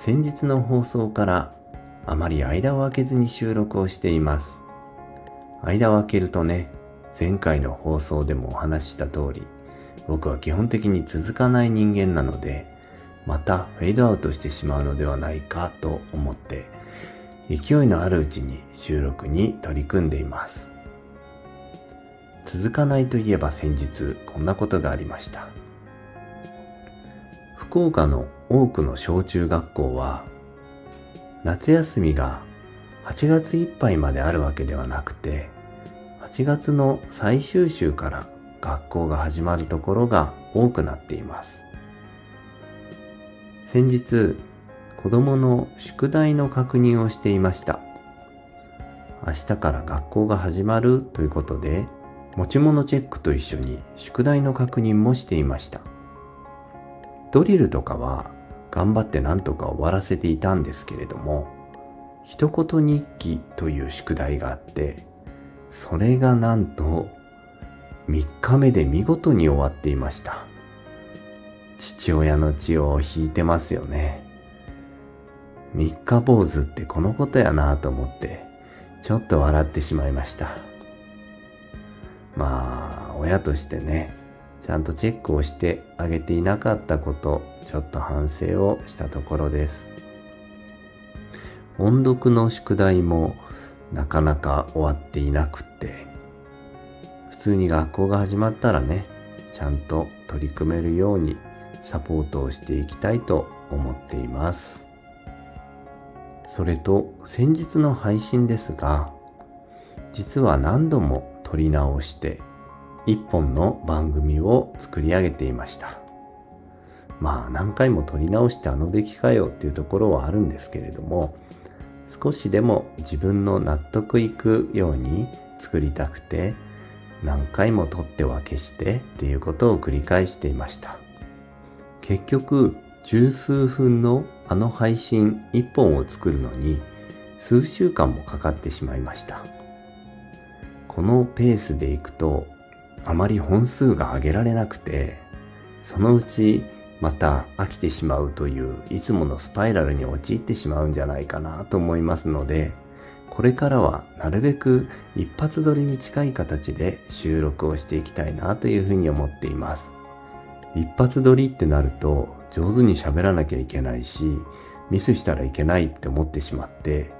先日の放送からあまり間を空けずに収録をしています。間を空けるとね前回の放送でもお話しした通り僕は基本的に続かない人間なのでまたフェードアウトしてしまうのではないかと思って勢いのあるうちに収録に取り組んでいます。続かないといえば先日こんなことがありました。福岡の多くの小中学校は夏休みが8月いっぱいまであるわけではなくて8月の最終週から学校が始まるところが多くなっています。先日子供の宿題の確認をしていました。明日から学校が始まるということで持ち物チェックと一緒に宿題の確認もしていました。ドリルとかは頑張って何とか終わらせていたんですけれども一言日記という宿題があってそれがなんと3日目で見事に終わっていました。父親の血を引いてますよね。三日坊主ってこのことやなと思ってちょっと笑ってしまいました。まあ親としてねちゃんとチェックをしてあげていなかったことちょっと反省をしたところです。音読の宿題もなかなか終わっていなくって普通に学校が始まったらねちゃんと取り組めるようにサポートをしていきたいと思っています。それと先日の配信ですが実は何度も撮り直して一本の番組を作り上げていました。まあ何回も撮り直してあの出来かよっていうところはあるんですけれども少しでも自分の納得いくように作りたくて何回も撮っては消してっていうことを繰り返していました。結局十数分のあの配信一本を作るのに数週間もかかってしまいました。このペースでいくとあまり本数が上げられなくてそのうちまた飽きてしまうといういつものスパイラルに陥ってしまうんじゃないかなと思いますのでこれからはなるべく一発撮りに近い形で収録をしていきたいなというふうに思っています。一発撮りってなると上手に喋らなきゃいけないしミスしたらいけないって思ってしまって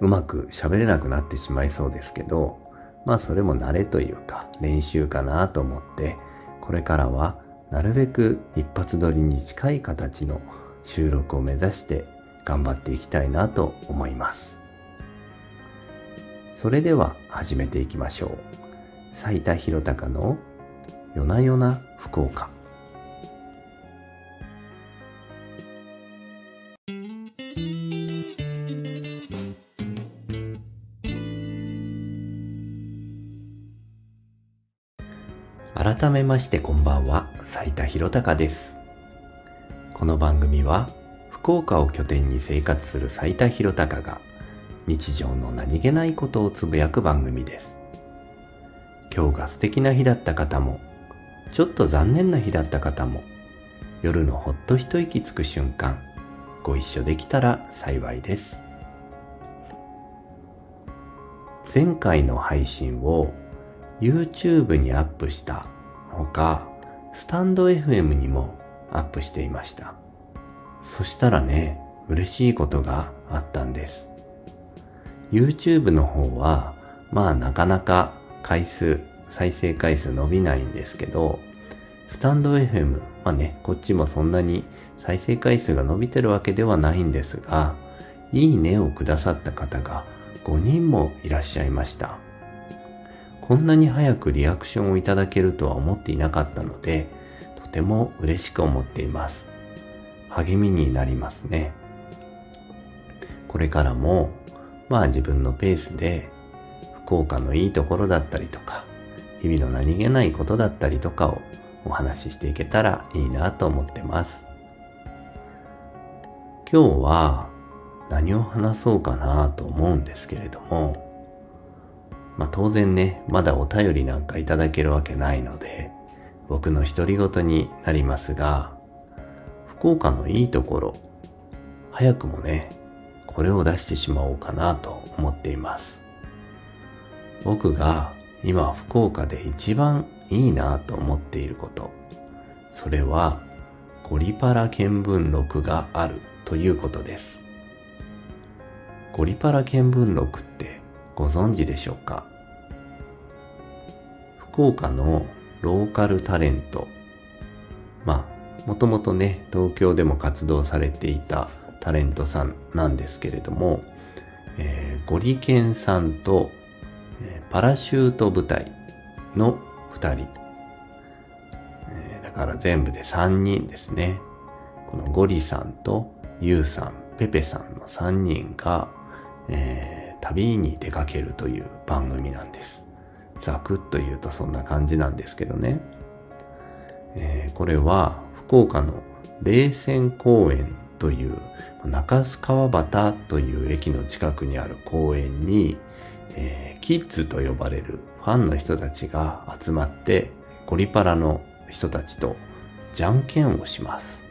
うまく喋れなくなってしまいそうですけどまあそれも慣れというか練習かなと思ってこれからはなるべく一発撮りに近い形の収録を目指して頑張っていきたいなと思います。それでは始めていきましょう。斉田博隆の夜な夜な福岡。改めましてこんばんは、斉田博隆です。この番組は、福岡を拠点に生活する斉田博隆が、日常の何気ないことをつぶやく番組です。今日が素敵な日だった方も、ちょっと残念な日だった方も、夜のほっと一息つく瞬間、ご一緒できたら幸いです。前回の配信を YouTube にアップしたほか、スタンド FM にもアップしていました。そしたらね、嬉しいことがあったんです。YouTube の方は、まあなかなか回数、再生回数伸びないんですけど、スタンド FM、まあね、こっちもそんなに再生回数が伸びてるわけではないんですが、いいねをくださった方が5人もいらっしゃいました。こんなに早くリアクションをいただけるとは思っていなかったので、とても嬉しく思っています。励みになりますね。これからも、まあ自分のペースで、福岡のいいところだったりとか、日々の何気ないことだったりとかをお話ししていけたらいいなと思ってます。今日は何を話そうかなと思うんですけれども、まあ当然ね、まだお便りなんかいただけるわけないので、僕の独り言になりますが、福岡のいいところ、早くもね、これを出してしまおうかなと思っています。僕が今福岡で一番いいなと思っていること。それはゴリパラ見聞録があるということです。ゴリパラ見聞録ってご存知でしょうか？福岡のローカルタレント。まあ、もともとね、東京でも活動されていたタレントさんなんですけれども、えー、ゴリケンさんと、パラシュート部隊の2人、え、だから全部で3人ですね。このゴリさんとユウさん、ペペさんの3人が、えー、旅に出かけるという番組なんです。ざくっと言うとそんな感じなんですけどね。えー、これは福岡の冷泉公園という中洲川端という駅の近くにある公園に、えー、キッズと呼ばれるファンの人たちが集まってゴリパラの人たちとじゃんけんをします。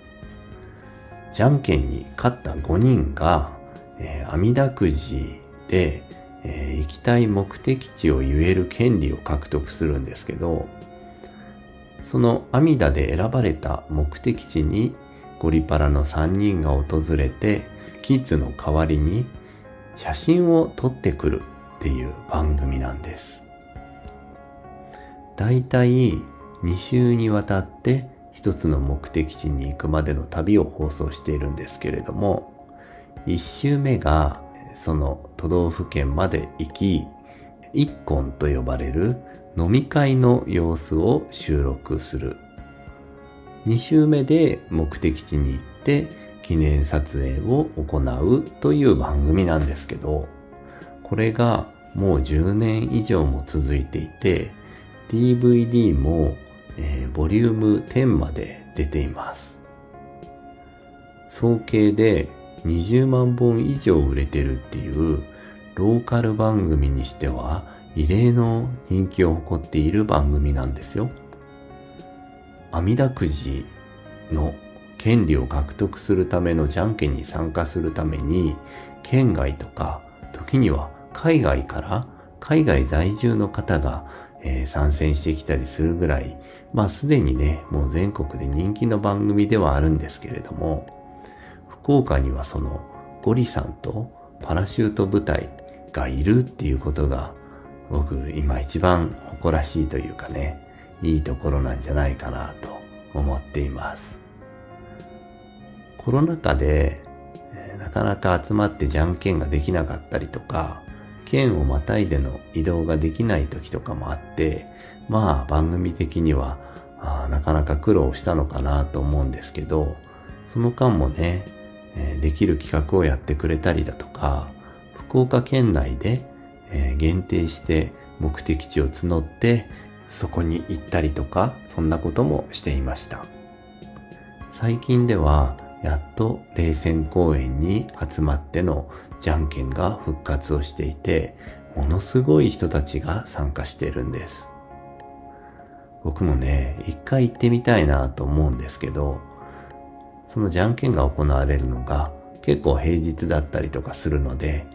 じゃんけんに勝った5人が、えー、網だくじ、えー、行きたい目的地を言える権利を獲得するんですけど、その阿弥陀で選ばれた目的地にゴリパラの3人が訪れて、キッズの代わりに写真を撮ってくるっていう番組なんです。だいたい2週にわたって一つの目的地に行くまでの旅を放送しているんですけれども、1週目がその都道府県まで行き、一婚と呼ばれる飲み会の様子を収録する2週目で目的地に行って記念撮影を行うという番組なんですけど、これがもう10年以上も続いていて、DVD も、えー、ボリューム10まで出ています。総計で20万本以上売れてるっていうローカル番組にしては異例の人気を誇っている番組なんですよ。阿弥陀くじの権利を獲得するためのじゃんけんに参加するために、県外とか、時には海外から海外在住の方が、えー、参戦してきたりするぐらい、まあすでにね、もう全国で人気の番組ではあるんですけれども、福岡にはそのゴリさんとパラシュート部隊がいるっていうことが、僕今一番誇らしいというかね、いいところなんじゃないかなと思っています。コロナ禍で、え、なかなか集まってじゃんけんができなかったりとか、県をまたいでの移動ができない時とかもあって、まあ番組的にはあなかなか苦労したのかなと思うんですけど、その間もね、え、できる企画をやってくれたりだとか、福岡県内で、え、限定して目的地を募ってそこに行ったりとか、そんなこともしていました。最近では、やっと冷戦公園に集まってのじゃんけんが復活をしていて、ものすごい人たちが参加しているんです。僕もね、一回行ってみたいなと思うんですけど、そのじゃんけんが行われるのが結構平日だったりとかするので、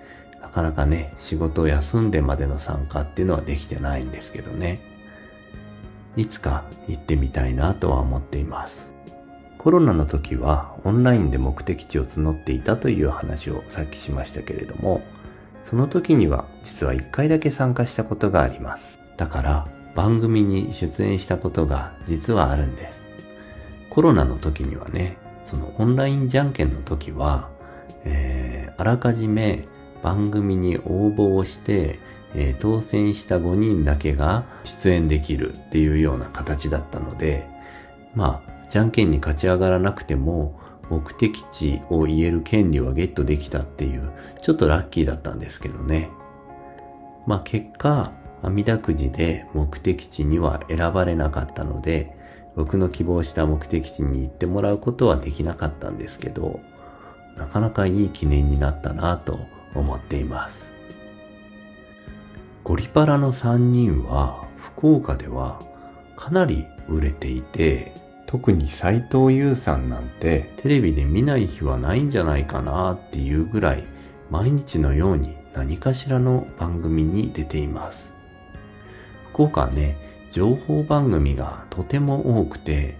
なかなかね、仕事を休んでまでの参加っていうのはできてないんですけどね。いつか行ってみたいなとは思っています。コロナの時はオンラインで目的地を募っていたという話をさっきしましたけれども、その時には実は1回だけ参加したことがあります。だから番組に出演したことが実はあるんです。コロナの時にはね、そのオンラインじゃんけんの時は、えー、あらかじめ番組に応募をして、えー、当選した5人だけが出演できるっていうような形だったので、まあ、じゃんけんに勝ち上がらなくても、目的地を言える権利はゲットできたっていう、ちょっとラッキーだったんですけどね。まあ結果、阿弥陀くじで目的地には選ばれなかったので、僕の希望した目的地に行ってもらうことはできなかったんですけど、なかなかいい記念になったなと思っています。ゴリパラの3人は福岡ではかなり売れていて、特に斎藤優さんなんてテレビで見ない日はないんじゃないかなっていうぐらい毎日のように何かしらの番組に出ています。福岡はね、情報番組がとても多くて、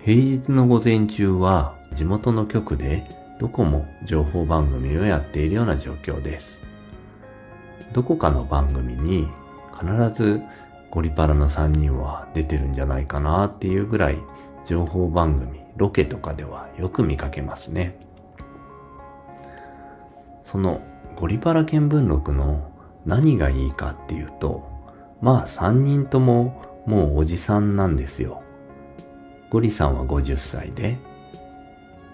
平日の午前中は地元の局でどこも情報番組をやっているような状況です。どこかの番組に必ずゴリパラの3人は出てるんじゃないかなっていうぐらい情報番組、ロケとかではよく見かけますね。そのゴリパラ見聞録の何がいいかっていうと、まあ3人とももうおじさんなんですよ。ゴリさんは50歳で、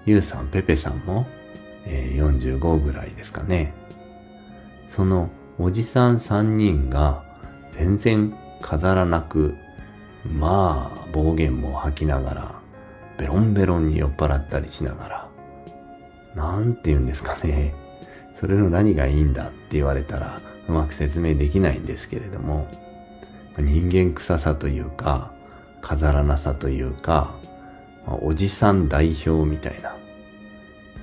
ユウさん、ペペさんも、えー、45ぐらいですかね。そのおじさん3人が全然飾らなくまあ、暴言も吐きながら、ベロンベロンに酔っ払ったりしながら、なんて言うんですかね。それの何がいいんだって言われたら、うまく説明できないんですけれども、人間臭さというか、飾らなさというか、おじさん代表みたいな、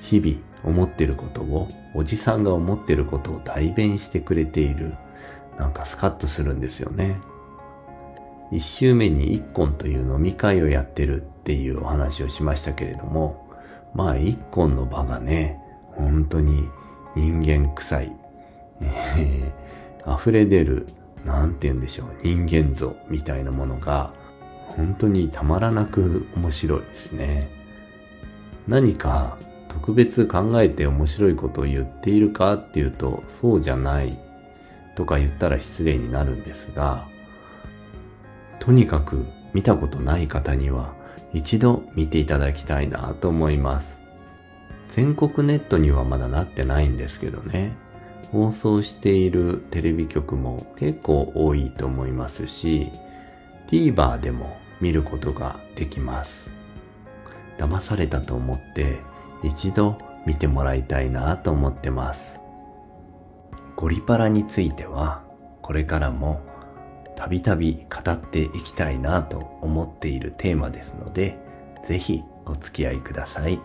日々思ってることを、おじさんが思ってることを代弁してくれている、なんかスカッとするんですよね。一週目に一婚という飲み会をやってるっていうお話をしましたけれども、まあ一婚の場がね、本当に人間臭い、えー、溢れ出る、なんて言うんでしょう、人間像みたいなものが、本当にたまらなく面白いですね。何か特別考えて面白いことを言っているかっていうと、そうじゃないとか言ったら失礼になるんですが、とにかく見たことない方には一度見ていただきたいなと思います。全国ネットにはまだなってないんですけどね。放送しているテレビ局も結構多いと思いますし、TVer でも見ることができます。騙されたと思って一度見てもらいたいなと思ってます。ゴリパラについてはこれからもたびたび語っていきたいなと思っているテーマですので、ぜひお付き合いください。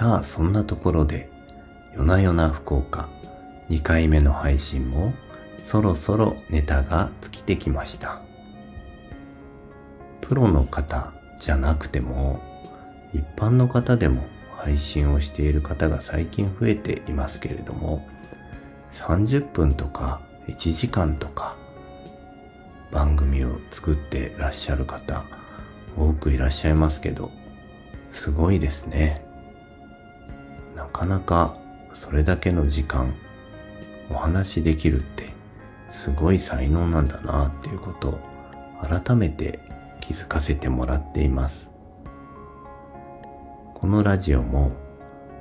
さあ、そんなところで、夜な夜な福岡2回目の配信もそろそろネタが尽きてきました。プロの方じゃなくても一般の方でも配信をしている方が最近増えていますけれども30分とか1時間とか番組を作ってらっしゃる方多くいらっしゃいますけどすごいですねなかなかそれだけの時間お話できるってすごい才能なんだなっていうことを改めて気づかせてもらっています。このラジオも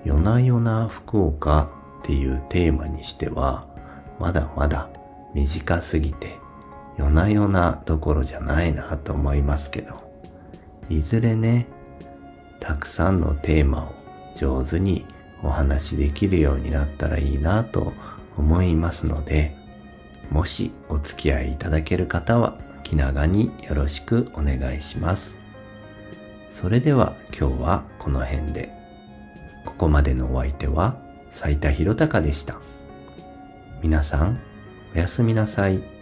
夜な夜な福岡っていうテーマにしてはまだまだ短すぎて夜な夜などころじゃないなと思いますけどいずれねたくさんのテーマを上手にお話しできるようになったらいいなと思いますのでもしお付き合いいただける方は気長によろしくお願いします。それでは今日はこの辺で。ここまでのお相手は斉田博隆でした。皆さん、おやすみなさい。